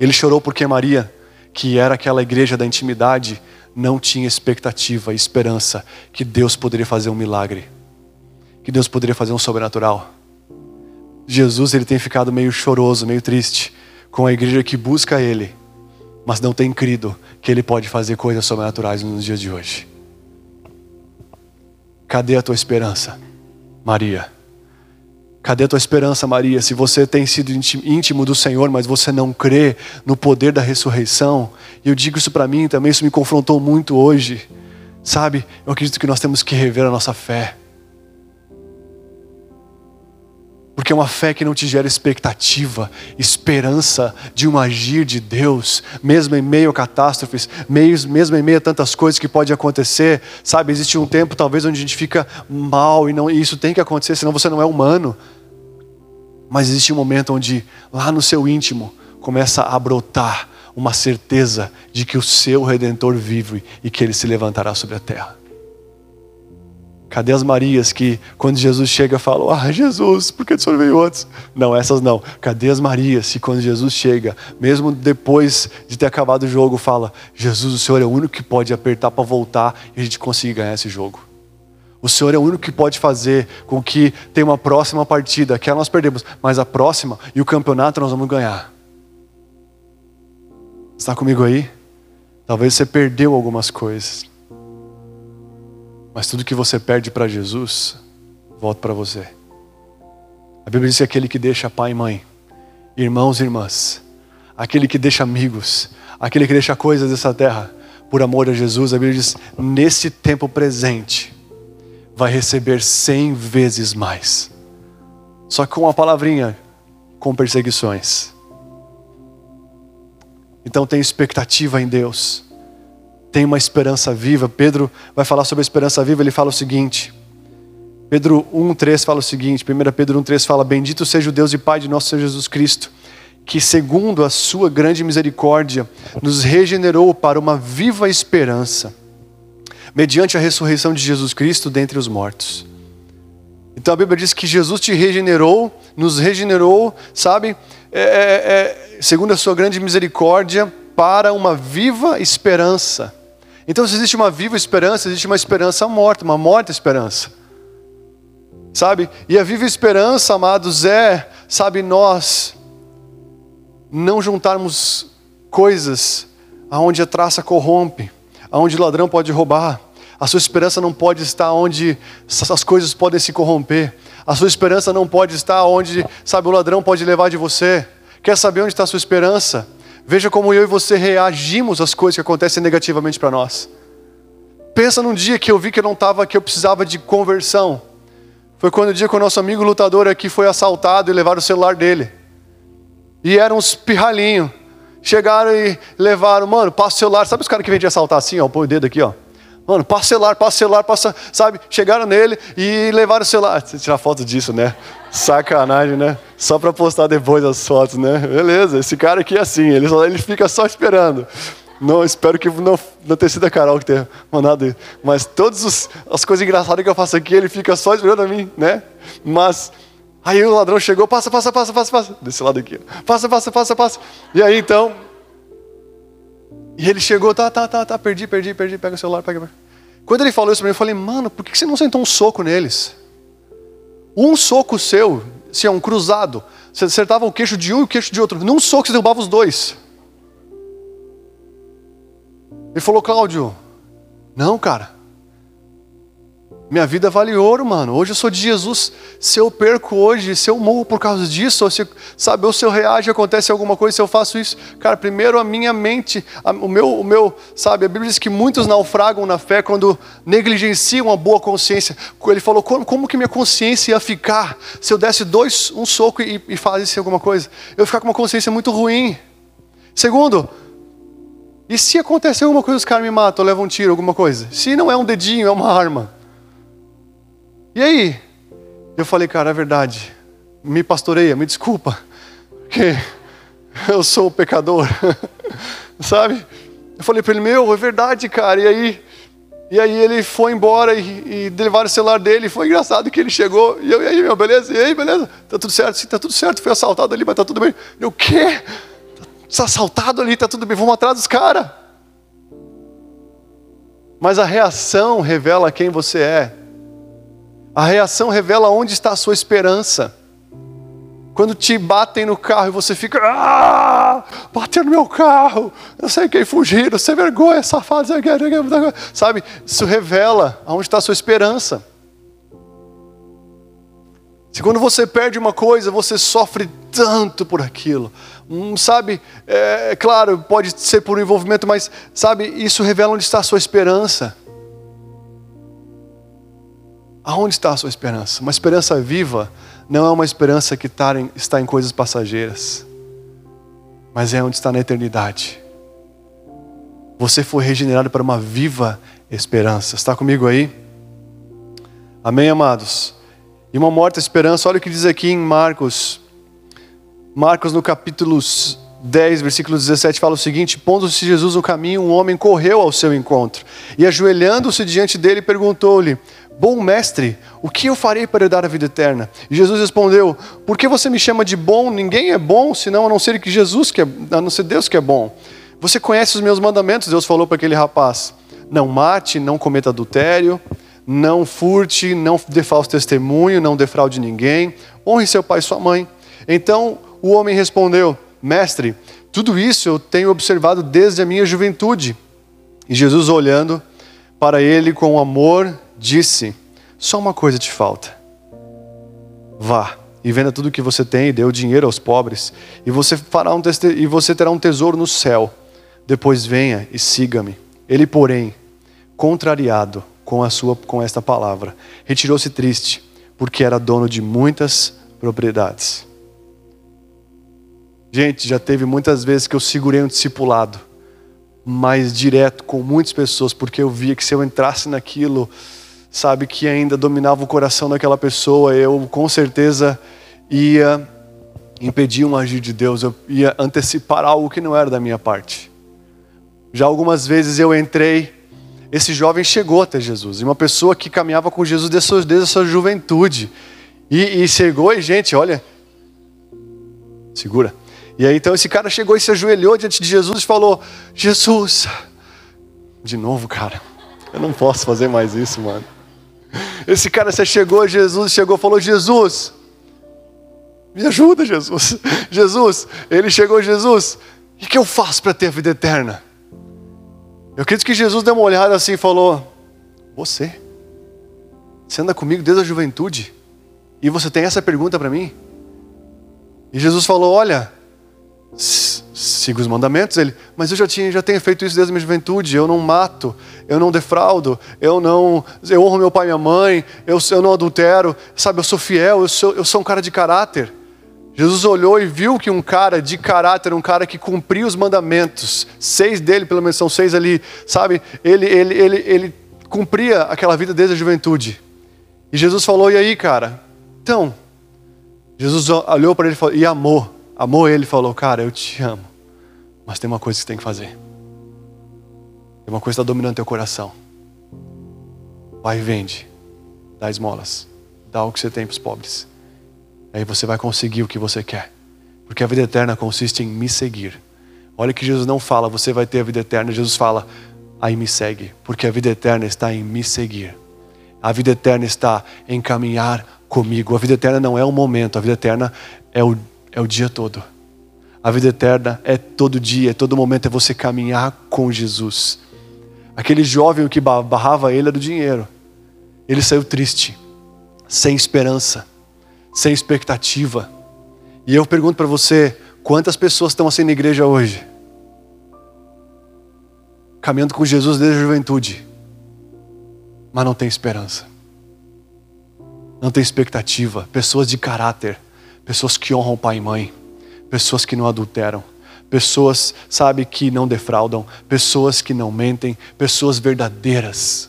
Ele chorou porque Maria, que era aquela igreja da intimidade, não tinha expectativa e esperança que Deus poderia fazer um milagre que Deus poderia fazer um sobrenatural. Jesus ele tem ficado meio choroso, meio triste com a igreja que busca Ele, mas não tem crido que Ele pode fazer coisas sobrenaturais nos dias de hoje. Cadê a tua esperança, Maria? Cadê a tua esperança, Maria? Se você tem sido íntimo do Senhor, mas você não crê no poder da ressurreição, e eu digo isso para mim também, isso me confrontou muito hoje. Sabe, eu acredito que nós temos que rever a nossa fé. Porque é uma fé que não te gera expectativa, esperança de um agir de Deus, mesmo em meio a catástrofes, mesmo em meio a tantas coisas que podem acontecer. Sabe, existe um tempo talvez onde a gente fica mal e, não, e isso tem que acontecer, senão você não é humano. Mas existe um momento onde, lá no seu íntimo, começa a brotar uma certeza de que o seu redentor vive e que ele se levantará sobre a terra. Cadê as Marias que, quando Jesus chega, falam: Ah, Jesus, por que o senhor veio antes? Não, essas não. Cadê as Marias que, quando Jesus chega, mesmo depois de ter acabado o jogo, fala: Jesus, o senhor é o único que pode apertar para voltar e a gente conseguir ganhar esse jogo. O Senhor é o único que pode fazer com que tenha uma próxima partida, que nós perdemos, mas a próxima e o campeonato nós vamos ganhar. Está comigo aí? Talvez você perdeu algumas coisas. Mas tudo que você perde para Jesus, volta para você. A Bíblia diz que aquele que deixa pai e mãe, irmãos e irmãs, aquele que deixa amigos, aquele que deixa coisas dessa terra, por amor a Jesus, a Bíblia diz: nesse tempo presente, vai receber cem vezes mais. Só com uma palavrinha, com perseguições. Então tem expectativa em Deus tem uma esperança viva. Pedro vai falar sobre a esperança viva, ele fala o seguinte. Pedro 1:3 fala o seguinte, 1 Pedro 1:3 fala: "Bendito seja o Deus e Pai de nosso Senhor Jesus Cristo, que segundo a sua grande misericórdia nos regenerou para uma viva esperança, mediante a ressurreição de Jesus Cristo dentre os mortos." Então a Bíblia diz que Jesus te regenerou, nos regenerou, sabe? É, é, é, segundo a sua grande misericórdia, para uma viva esperança. Então, se existe uma viva esperança, existe uma esperança morta, uma morta esperança. Sabe? E a viva esperança, amados, é, sabe, nós não juntarmos coisas aonde a traça corrompe, aonde o ladrão pode roubar. A sua esperança não pode estar onde as coisas podem se corromper. A sua esperança não pode estar onde, sabe, o ladrão pode levar de você. Quer saber onde está a sua esperança? Veja como eu e você reagimos às coisas que acontecem negativamente para nós. Pensa num dia que eu vi que eu não estava, que eu precisava de conversão. Foi quando o dia que o nosso amigo lutador aqui foi assaltado e levaram o celular dele. E eram uns pirralhinhos. Chegaram e levaram, mano, passa o celular. Sabe os caras que vêm de assaltar assim, ó? Põe o dedo aqui, ó. Mano, passa celular, passa celular, passa, sabe? Chegaram nele e levaram o celular. Você tirar foto disso, né? Sacanagem, né? Só para postar depois as fotos, né? Beleza, esse cara aqui é assim, ele, só, ele fica só esperando. Não, espero que não, não tenha sido a Carol que tenha mandado isso. Mas todas as coisas engraçadas que eu faço aqui, ele fica só esperando a mim, né? Mas aí o ladrão chegou, passa, passa, passa, passa, passa. Desse lado aqui. Passa, passa, passa, passa. E aí então, e ele chegou, tá, tá, tá, tá, perdi, perdi, perdi, pega o celular, pega. Quando ele falou isso para mim, eu falei, mano, por que você não sentou um soco neles? Um soco seu, se é um cruzado, você acertava o queixo de um e o queixo de outro. Num soco você derrubava os dois. Ele falou, Cláudio, não, cara. Minha vida vale ouro, mano. Hoje eu sou de Jesus. Se eu perco hoje, se eu morro por causa disso, ou se, sabe, ou se eu reage, acontece alguma coisa, se eu faço isso, cara, primeiro a minha mente, a, o meu, o meu, sabe, a Bíblia diz que muitos naufragam na fé quando negligenciam a boa consciência. Ele falou, como, como que minha consciência ia ficar se eu desse dois, um soco e, e fazesse alguma coisa? Eu ia ficar com uma consciência muito ruim. Segundo, e se acontecer alguma coisa, os caras me matam, levam um tiro, alguma coisa? Se não é um dedinho, é uma arma. E aí? Eu falei, cara, é verdade. Me pastoreia, me desculpa. Porque eu sou pecador. <laughs> Sabe? Eu falei para ele, meu, é verdade, cara. E aí, e aí ele foi embora e, e levaram o celular dele. Foi engraçado que ele chegou. E eu, e aí, meu, beleza? E aí, beleza? Tá tudo certo? Sim, tá tudo certo. Foi assaltado ali, mas tá tudo bem. Eu, o quê? Tá assaltado ali, tá tudo bem. Vamos atrás dos caras. Mas a reação revela quem você é. A reação revela onde está a sua esperança. Quando te batem no carro e você fica, ah, bateu no meu carro, eu sei quem fugir, você vergonha, safado, sabe? Isso revela aonde está a sua esperança. Se quando você perde uma coisa, você sofre tanto por aquilo, hum, sabe? É, é claro, pode ser por um envolvimento, mas sabe? Isso revela onde está a sua esperança. Aonde está a sua esperança? Uma esperança viva não é uma esperança que está em, está em coisas passageiras, mas é onde está na eternidade. Você foi regenerado para uma viva esperança. Está comigo aí? Amém, amados? E uma morta esperança, olha o que diz aqui em Marcos. Marcos, no capítulo 10, versículo 17, fala o seguinte: Pondo-se Jesus no caminho, um homem correu ao seu encontro e, ajoelhando-se diante dele, perguntou-lhe: Bom mestre, o que eu farei para dar a vida eterna? E Jesus respondeu: Por que você me chama de bom? Ninguém é bom, senão a não ser que Jesus, que é, a não ser Deus que é bom. Você conhece os meus mandamentos? Deus falou para aquele rapaz: Não mate, não cometa adultério, não furte, não dê falso testemunho, não defraude ninguém, honre seu pai e sua mãe. Então o homem respondeu: Mestre, tudo isso eu tenho observado desde a minha juventude. E Jesus, olhando para ele com amor, disse: Só uma coisa te falta. Vá e venda tudo o que você tem e dê o dinheiro aos pobres, e você, fará um e você terá um tesouro no céu. Depois venha e siga-me. Ele, porém, contrariado com a sua com esta palavra, retirou-se triste, porque era dono de muitas propriedades. Gente, já teve muitas vezes que eu segurei um discipulado mais direto com muitas pessoas, porque eu via que se eu entrasse naquilo, sabe, que ainda dominava o coração daquela pessoa, eu com certeza ia impedir um agir de Deus, eu ia antecipar algo que não era da minha parte. Já algumas vezes eu entrei, esse jovem chegou até Jesus, e uma pessoa que caminhava com Jesus desde a sua, juventude, e, e chegou e, gente, olha, segura. E aí então esse cara chegou e se ajoelhou diante de Jesus e falou: Jesus, de novo, cara, eu não posso fazer mais isso, mano. Esse cara se chegou Jesus, chegou falou: Jesus, me ajuda, Jesus. Jesus, ele chegou, Jesus, o que eu faço para ter a vida eterna? Eu acredito que Jesus deu uma olhada assim e falou: Você? Você anda comigo desde a juventude? E você tem essa pergunta para mim? E Jesus falou: Olha, siga os mandamentos. Ele, mas eu já tinha, já tenho feito isso desde a minha juventude. Eu não mato, eu não defraudo, eu não, eu honro meu pai e minha mãe, eu, eu não adultero, sabe? Eu sou fiel, eu sou, eu sou um cara de caráter. Jesus olhou e viu que um cara de caráter, um cara que cumpria os mandamentos, seis dele, pelo menos são seis ali, sabe? Ele, ele, ele, ele cumpria aquela vida desde a juventude. E Jesus falou: E aí, cara? Então, Jesus olhou para ele e amou. Amou ele e falou: Cara, eu te amo. Mas tem uma coisa que você tem que fazer. Tem uma coisa que está dominando teu coração. Vai e vende. Dá esmolas. Dá o que você tem para os pobres. Aí você vai conseguir o que você quer. Porque a vida eterna consiste em me seguir. Olha que Jesus não fala, você vai ter a vida eterna. Jesus fala, aí me segue. Porque a vida eterna está em me seguir. A vida eterna está em caminhar comigo. A vida eterna não é um momento, a vida eterna é o, é o dia todo. A vida eterna é todo dia, é todo momento é você caminhar com Jesus. Aquele jovem que barrava ele era do dinheiro. Ele saiu triste, sem esperança, sem expectativa. E eu pergunto para você: quantas pessoas estão assim na igreja hoje? Caminhando com Jesus desde a juventude, mas não tem esperança, não tem expectativa. Pessoas de caráter, pessoas que honram pai e mãe, pessoas que não adulteram, pessoas, sabe, que não defraudam, pessoas que não mentem, pessoas verdadeiras,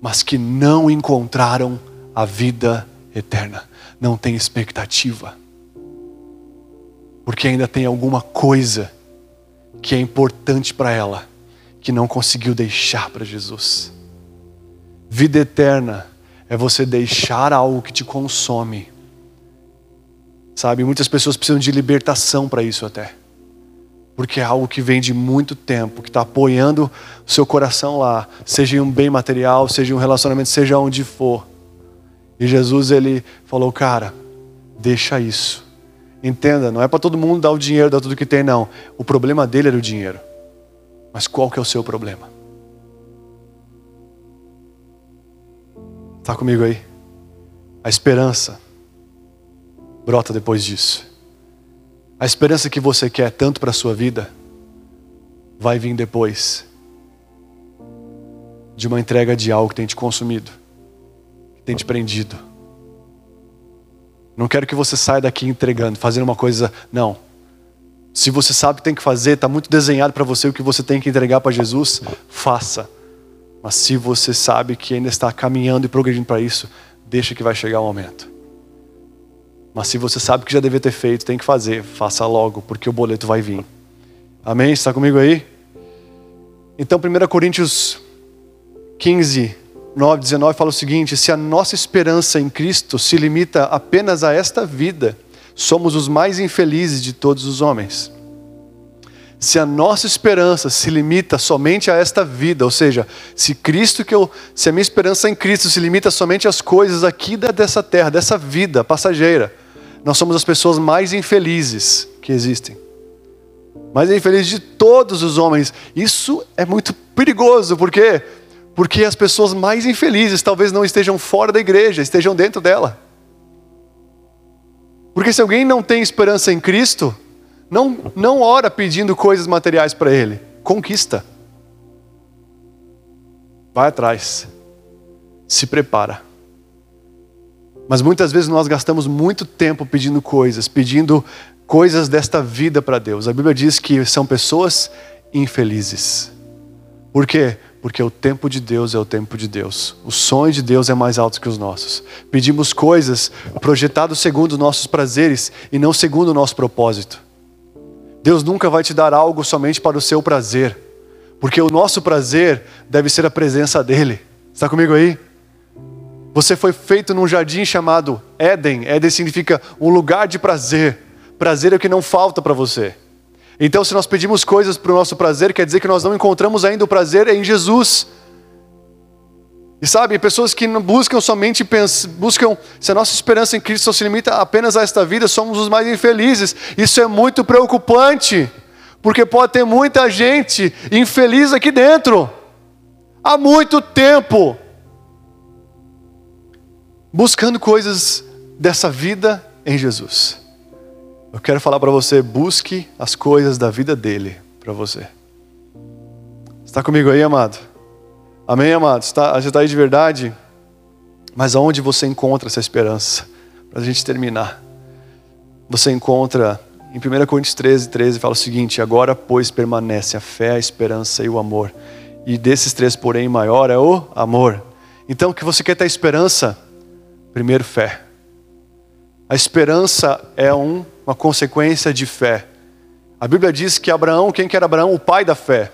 mas que não encontraram a vida eterna, não tem expectativa, porque ainda tem alguma coisa que é importante para ela, que não conseguiu deixar para Jesus. Vida eterna é você deixar algo que te consome Sabe, muitas pessoas precisam de libertação para isso até. Porque é algo que vem de muito tempo, que está apoiando o seu coração lá, seja em um bem material, seja em um relacionamento, seja onde for. E Jesus, ele falou, cara, deixa isso. Entenda, não é para todo mundo dar o dinheiro, dar tudo que tem, não. O problema dele era o dinheiro. Mas qual que é o seu problema? Está comigo aí? A esperança brota depois disso. A esperança que você quer tanto para a sua vida vai vir depois de uma entrega de algo que tem te consumido, que tem te prendido. Não quero que você saia daqui entregando, fazendo uma coisa. Não. Se você sabe que tem que fazer, está muito desenhado para você o que você tem que entregar para Jesus, faça. Mas se você sabe que ainda está caminhando e progredindo para isso, deixa que vai chegar o momento. Mas se você sabe que já devia ter feito, tem que fazer, faça logo, porque o boleto vai vir. Amém? Está comigo aí? Então, 1 Coríntios 15, 9, 19 fala o seguinte: se a nossa esperança em Cristo se limita apenas a esta vida, somos os mais infelizes de todos os homens. Se a nossa esperança se limita somente a esta vida, ou seja, se Cristo que eu, se a minha esperança em Cristo se limita somente às coisas aqui dessa terra, dessa vida passageira, nós somos as pessoas mais infelizes que existem. Mais infelizes de todos os homens. Isso é muito perigoso, por quê? Porque as pessoas mais infelizes talvez não estejam fora da igreja, estejam dentro dela. Porque se alguém não tem esperança em Cristo, não, não ora pedindo coisas materiais para Ele, conquista. Vai atrás, se prepara. Mas muitas vezes nós gastamos muito tempo pedindo coisas, pedindo coisas desta vida para Deus. A Bíblia diz que são pessoas infelizes. Por quê? Porque o tempo de Deus é o tempo de Deus. O sonho de Deus é mais alto que os nossos. Pedimos coisas projetadas segundo os nossos prazeres e não segundo o nosso propósito. Deus nunca vai te dar algo somente para o seu prazer, porque o nosso prazer deve ser a presença dEle. Está comigo aí? Você foi feito num jardim chamado Éden. Éden significa um lugar de prazer. Prazer é o que não falta para você. Então, se nós pedimos coisas para o nosso prazer, quer dizer que nós não encontramos ainda o prazer em Jesus. E sabe, pessoas que não buscam somente buscam, se a nossa esperança em Cristo se limita apenas a esta vida, somos os mais infelizes. Isso é muito preocupante, porque pode ter muita gente infeliz aqui dentro, há muito tempo buscando coisas dessa vida em Jesus. Eu quero falar para você, busque as coisas da vida dele para você. Está comigo aí, amado? Amém, amado? Está, você está aí de verdade? Mas aonde você encontra essa esperança? Para a gente terminar. Você encontra em 1 Coríntios 13, 13, fala o seguinte: Agora, pois, permanece a fé, a esperança e o amor. E desses três, porém, maior é o amor. Então, que você quer ter esperança? Primeiro, fé. A esperança é um, uma consequência de fé. A Bíblia diz que Abraão, quem que era Abraão? O pai da fé.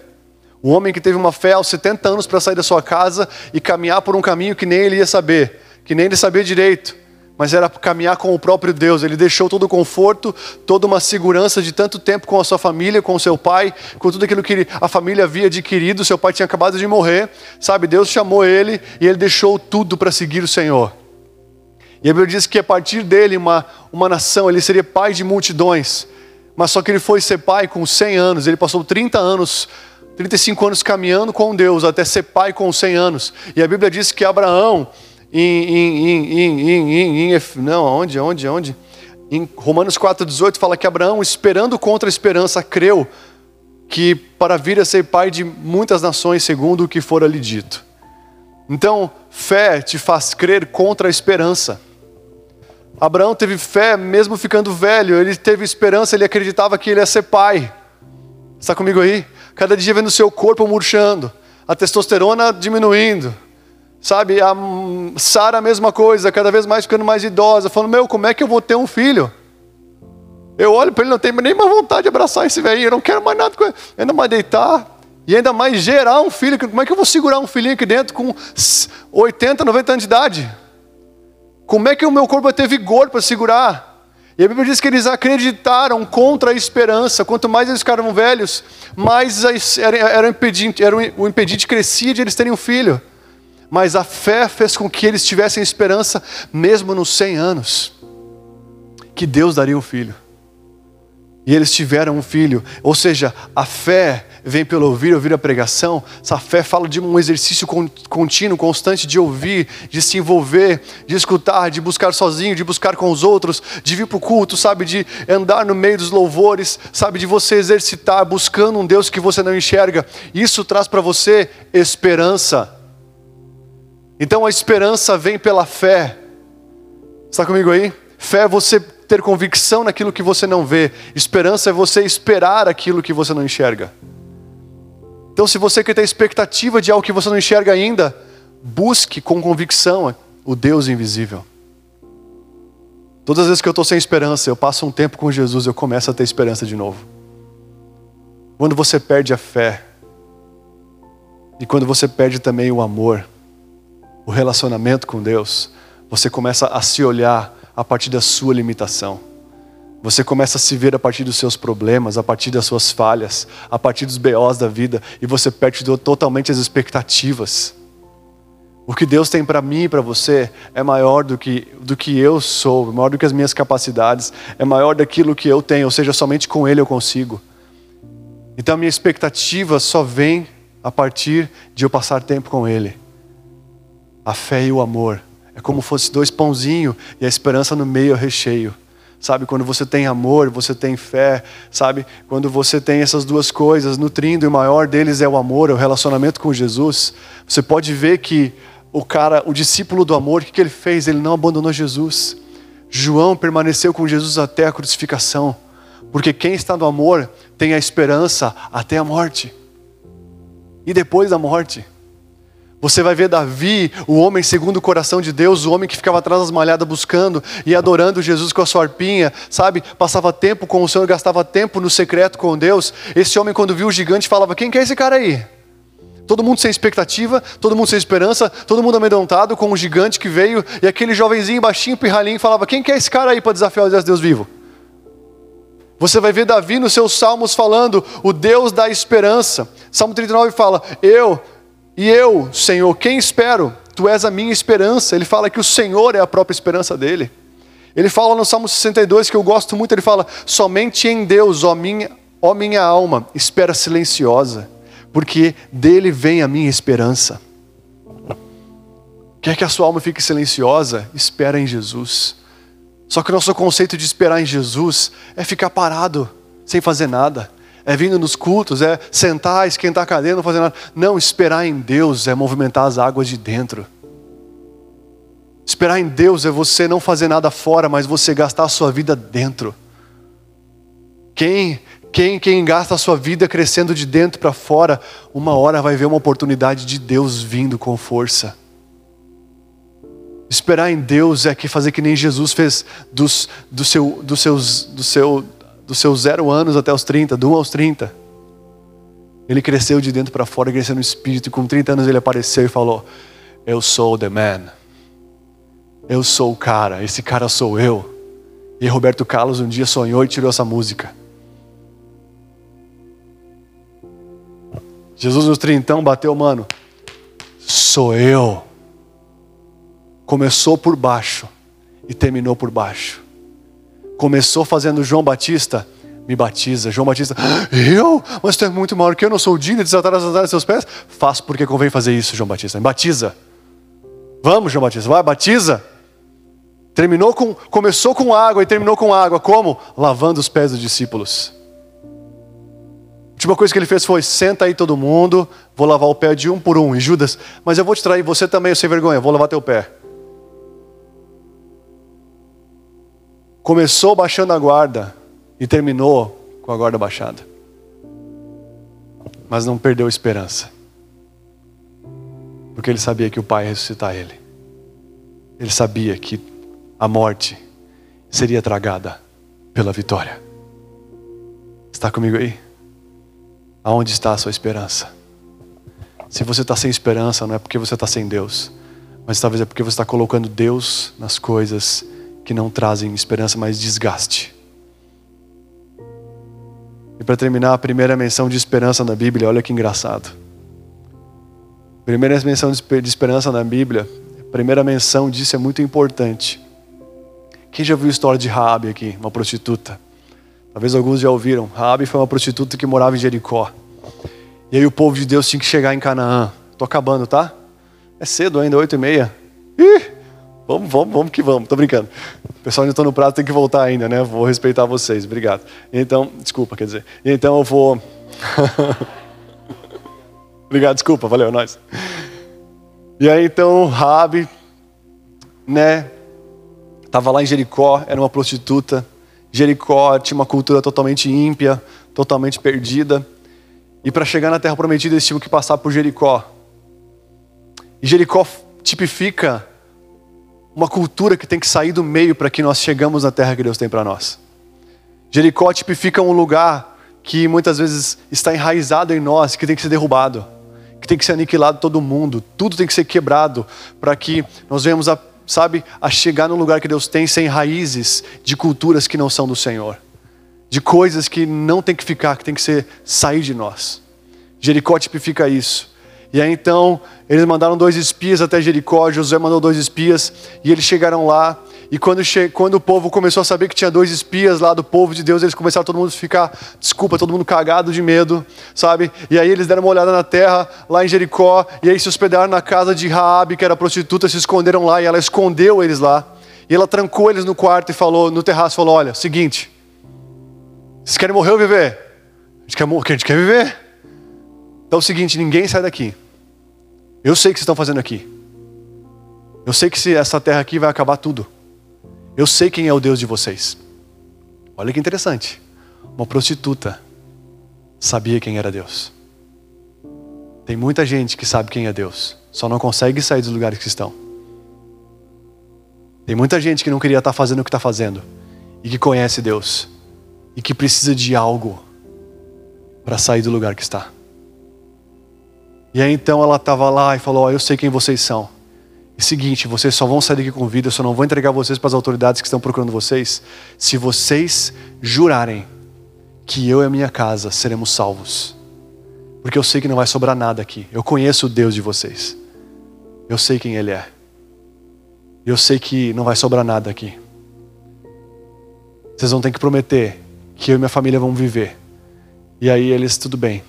O homem que teve uma fé aos 70 anos para sair da sua casa e caminhar por um caminho que nem ele ia saber, que nem ele sabia direito, mas era caminhar com o próprio Deus. Ele deixou todo o conforto, toda uma segurança de tanto tempo com a sua família, com o seu pai, com tudo aquilo que a família havia adquirido. Seu pai tinha acabado de morrer, sabe? Deus chamou ele e ele deixou tudo para seguir o Senhor. E a Bíblia diz que a partir dele, uma, uma nação, ele seria pai de multidões. Mas só que ele foi ser pai com 100 anos, ele passou 30 anos 35 anos caminhando com Deus até ser pai com 100 anos. E a Bíblia diz que Abraão, em, em, em, em não, onde, onde, onde? Em Romanos 4,18 fala que Abraão, esperando contra a esperança, creu que para vir a ser pai de muitas nações, segundo o que fora lhe dito. Então, fé te faz crer contra a esperança. Abraão teve fé mesmo ficando velho, ele teve esperança, ele acreditava que ele ia ser pai. Está comigo aí? Cada dia vendo o seu corpo murchando, a testosterona diminuindo. Sabe, a Sara a mesma coisa, cada vez mais ficando mais idosa, falando: "Meu, como é que eu vou ter um filho?" Eu olho para ele, não tenho nem mais vontade de abraçar esse velhinho, eu não quero mais nada com ele, ainda mais deitar. E ainda mais gerar um filho, como é que eu vou segurar um filhinho aqui dentro com 80, 90 anos de idade? Como é que o meu corpo vai ter vigor para segurar? E a Bíblia diz que eles acreditaram contra a esperança. Quanto mais eles ficaram velhos, mais era, era, o impedinte crescia de eles terem um filho. Mas a fé fez com que eles tivessem esperança, mesmo nos 100 anos, que Deus daria um filho. E eles tiveram um filho. Ou seja, a fé vem pelo ouvir, ouvir a pregação. Essa fé fala de um exercício contínuo, constante de ouvir, de se envolver, de escutar, de buscar sozinho, de buscar com os outros, de vir para o culto, sabe, de andar no meio dos louvores, sabe, de você exercitar buscando um Deus que você não enxerga. Isso traz para você esperança. Então a esperança vem pela fé. Está comigo aí? Fé é você ter convicção naquilo que você não vê. Esperança é você esperar aquilo que você não enxerga. Então, se você quer ter expectativa de algo que você não enxerga ainda, busque com convicção o Deus invisível. Todas as vezes que eu estou sem esperança, eu passo um tempo com Jesus, eu começo a ter esperança de novo. Quando você perde a fé, e quando você perde também o amor, o relacionamento com Deus, você começa a se olhar a partir da sua limitação. Você começa a se ver a partir dos seus problemas, a partir das suas falhas, a partir dos BOs da vida, e você perde totalmente as expectativas. O que Deus tem para mim e para você é maior do que, do que eu sou, maior do que as minhas capacidades, é maior daquilo que eu tenho, ou seja, somente com Ele eu consigo. Então a minha expectativa só vem a partir de eu passar tempo com Ele. A fé e o amor. É como se fosse dois pãozinhos e a esperança no meio é recheio. Sabe, quando você tem amor, você tem fé, sabe? Quando você tem essas duas coisas, nutrindo, e o maior deles é o amor, é o relacionamento com Jesus. Você pode ver que o cara, o discípulo do amor, o que ele fez? Ele não abandonou Jesus. João permaneceu com Jesus até a crucificação. Porque quem está no amor tem a esperança até a morte. E depois da morte. Você vai ver Davi, o homem segundo o coração de Deus, o homem que ficava atrás das malhadas buscando e adorando Jesus com a sua arpinha, sabe? Passava tempo com o Senhor, gastava tempo no secreto com Deus. Esse homem, quando viu o gigante, falava: Quem que é esse cara aí? Todo mundo sem expectativa, todo mundo sem esperança, todo mundo amedrontado com um gigante que veio e aquele jovenzinho baixinho, pirralhinho, falava: Quem que é esse cara aí para desafiar o Deus vivo? Você vai ver Davi nos seus salmos falando: O Deus da esperança. Salmo 39 fala: Eu e eu, Senhor, quem espero? Tu és a minha esperança. Ele fala que o Senhor é a própria esperança dele. Ele fala no Salmo 62, que eu gosto muito, ele fala: Somente em Deus, ó minha, ó minha alma, espera silenciosa, porque dele vem a minha esperança. Quer que a sua alma fique silenciosa? Espera em Jesus. Só que o nosso conceito de esperar em Jesus é ficar parado, sem fazer nada é vindo nos cultos, é sentar, esquentar a cadeira, não fazer nada. Não, esperar em Deus é movimentar as águas de dentro. Esperar em Deus é você não fazer nada fora, mas você gastar a sua vida dentro. Quem Quem, quem gasta a sua vida crescendo de dentro para fora, uma hora vai ver uma oportunidade de Deus vindo com força. Esperar em Deus é que fazer que nem Jesus fez dos, do seu, dos seus, do seu, dos seus zero anos até os 30, do 1 aos 30. Ele cresceu de dentro para fora, cresceu no espírito, e com 30 anos ele apareceu e falou: Eu sou the man. Eu sou o cara, esse cara sou eu. E Roberto Carlos um dia sonhou e tirou essa música. Jesus nos trintão bateu, mano. Sou eu. Começou por baixo e terminou por baixo. Começou fazendo João Batista, me batiza. João Batista, eu? Mas tu é muito maior que eu, não sou digno de desatar as sandálias seus pés? Faço porque convém fazer isso, João Batista. Me batiza. Vamos, João Batista, vai, batiza. Terminou com, começou com água e terminou com água. Como? Lavando os pés dos discípulos. A última coisa que ele fez foi: senta aí todo mundo, vou lavar o pé de um por um. E Judas, mas eu vou te trair, você também, sem vergonha, vou lavar teu pé. Começou baixando a guarda e terminou com a guarda baixada. Mas não perdeu esperança. Porque ele sabia que o Pai ia ressuscitar ele. Ele sabia que a morte seria tragada pela vitória. Está comigo aí? Aonde está a sua esperança? Se você está sem esperança, não é porque você está sem Deus, mas talvez é porque você está colocando Deus nas coisas que não trazem esperança, mas desgaste. E para terminar, a primeira menção de esperança na Bíblia, olha que engraçado. Primeira menção de esperança na Bíblia, a primeira menção disso é muito importante. Quem já viu a história de Raabe aqui, uma prostituta? Talvez alguns já ouviram. Raabe foi uma prostituta que morava em Jericó. E aí o povo de Deus tinha que chegar em Canaã. Tô acabando, tá? É cedo ainda, oito e meia. Ih, vamos, vamos, vamos que vamos. Tô brincando. O pessoal ainda está no prato, tem que voltar ainda, né? Vou respeitar vocês. Obrigado. Então, desculpa, quer dizer. Então eu vou... <laughs> Obrigado, desculpa, valeu, nós. E aí então Rabi, né, Estava lá em Jericó, era uma prostituta. Jericó tinha uma cultura totalmente ímpia, totalmente perdida. E para chegar na terra prometida, eles tinham que passar por Jericó. E Jericó tipifica uma cultura que tem que sair do meio para que nós chegamos na terra que Deus tem para nós. Jericó tipifica um lugar que muitas vezes está enraizado em nós, que tem que ser derrubado, que tem que ser aniquilado todo mundo, tudo tem que ser quebrado para que nós venhamos a sabe, a chegar no lugar que Deus tem sem raízes de culturas que não são do Senhor, de coisas que não tem que ficar, que tem que ser sair de nós. Jericó tipifica isso. E aí então, eles mandaram dois espias até Jericó, Josué mandou dois espias, e eles chegaram lá, e quando, quando o povo começou a saber que tinha dois espias lá do povo de Deus, eles começaram todo mundo a ficar, desculpa, todo mundo cagado de medo, sabe? E aí eles deram uma olhada na terra, lá em Jericó, e aí se hospedaram na casa de Raabe, que era prostituta, se esconderam lá, e ela escondeu eles lá. E ela trancou eles no quarto e falou, no terraço, falou: Olha, seguinte, vocês querem morrer ou viver? A gente quer, a gente quer viver. Então é o seguinte: ninguém sai daqui. Eu sei o que vocês estão fazendo aqui. Eu sei que se essa terra aqui vai acabar tudo. Eu sei quem é o Deus de vocês. Olha que interessante. Uma prostituta sabia quem era Deus. Tem muita gente que sabe quem é Deus, só não consegue sair dos lugares que estão. Tem muita gente que não queria estar fazendo o que está fazendo e que conhece Deus e que precisa de algo para sair do lugar que está. E aí então ela estava lá e falou: oh, Eu sei quem vocês são. E seguinte, vocês só vão sair daqui com vida, eu só não vou entregar vocês para as autoridades que estão procurando vocês, se vocês jurarem que eu e a minha casa seremos salvos. Porque eu sei que não vai sobrar nada aqui. Eu conheço o Deus de vocês. Eu sei quem Ele é. Eu sei que não vai sobrar nada aqui. Vocês vão ter que prometer que eu e minha família vamos viver. E aí eles, tudo bem.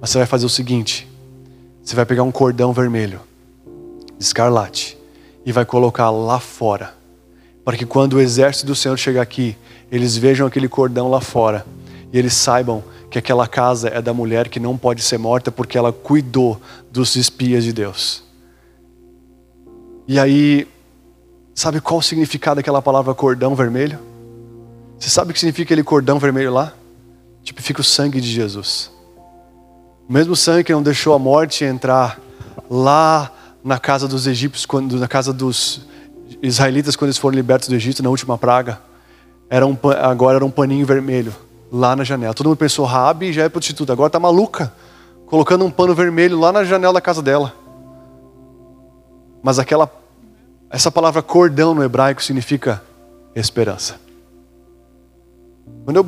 Mas você vai fazer o seguinte: você vai pegar um cordão vermelho escarlate e vai colocar lá fora, para que quando o exército do Senhor chegar aqui, eles vejam aquele cordão lá fora e eles saibam que aquela casa é da mulher que não pode ser morta porque ela cuidou dos espias de Deus. E aí, sabe qual o significado daquela palavra cordão vermelho? Você sabe o que significa aquele cordão vermelho lá? tipifica o sangue de Jesus. O mesmo sangue que não deixou a morte entrar lá na casa dos egípcios, quando, na casa dos israelitas, quando eles foram libertos do Egito, na última praga, era um, agora era um paninho vermelho lá na janela. Todo mundo pensou, Rabi já é prostituta, agora está maluca, colocando um pano vermelho lá na janela da casa dela. Mas aquela, essa palavra cordão no hebraico significa esperança. Quando eu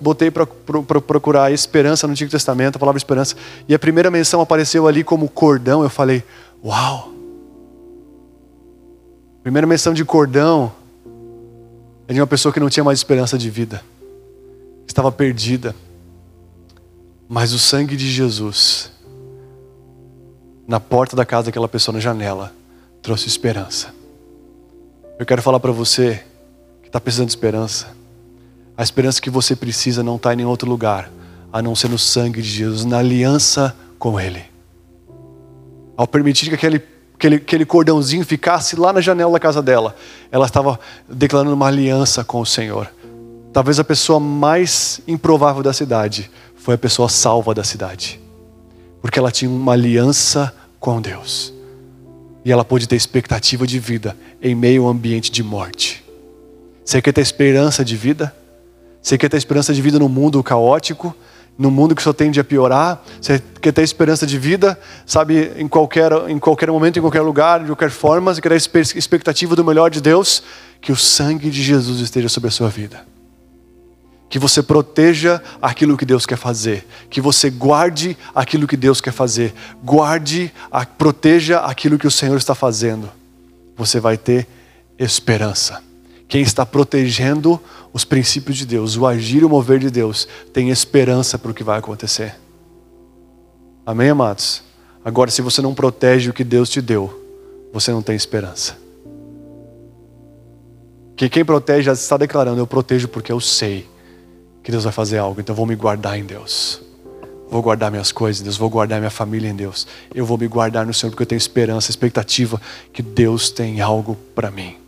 botei para procurar esperança no Antigo Testamento, a palavra esperança, e a primeira menção apareceu ali como cordão, eu falei: Uau! Primeira menção de cordão é de uma pessoa que não tinha mais esperança de vida, estava perdida. Mas o sangue de Jesus, na porta da casa daquela pessoa, na janela, trouxe esperança. Eu quero falar para você que está precisando de esperança a esperança que você precisa não está em nenhum outro lugar, a não ser no sangue de Jesus, na aliança com Ele. Ao permitir que aquele, aquele, aquele cordãozinho ficasse lá na janela da casa dela, ela estava declarando uma aliança com o Senhor. Talvez a pessoa mais improvável da cidade foi a pessoa salva da cidade, porque ela tinha uma aliança com Deus e ela pôde ter expectativa de vida em meio a um ambiente de morte. Você quer ter esperança de vida? Você quer ter esperança de vida num mundo caótico, num mundo que só tende a piorar? Você quer ter esperança de vida, sabe, em qualquer, em qualquer momento, em qualquer lugar, de qualquer forma? Você quer ter expectativa do melhor de Deus? Que o sangue de Jesus esteja sobre a sua vida. Que você proteja aquilo que Deus quer fazer. Que você guarde aquilo que Deus quer fazer. Guarde, proteja aquilo que o Senhor está fazendo. Você vai ter esperança. Quem está protegendo os princípios de Deus, o agir e o mover de Deus, tem esperança para o que vai acontecer. Amém, amados? Agora, se você não protege o que Deus te deu, você não tem esperança. Que quem protege já está declarando: Eu protejo porque eu sei que Deus vai fazer algo, então vou me guardar em Deus. Vou guardar minhas coisas em Deus, vou guardar minha família em Deus. Eu vou me guardar no Senhor porque eu tenho esperança, expectativa que Deus tem algo para mim.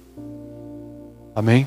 Amém?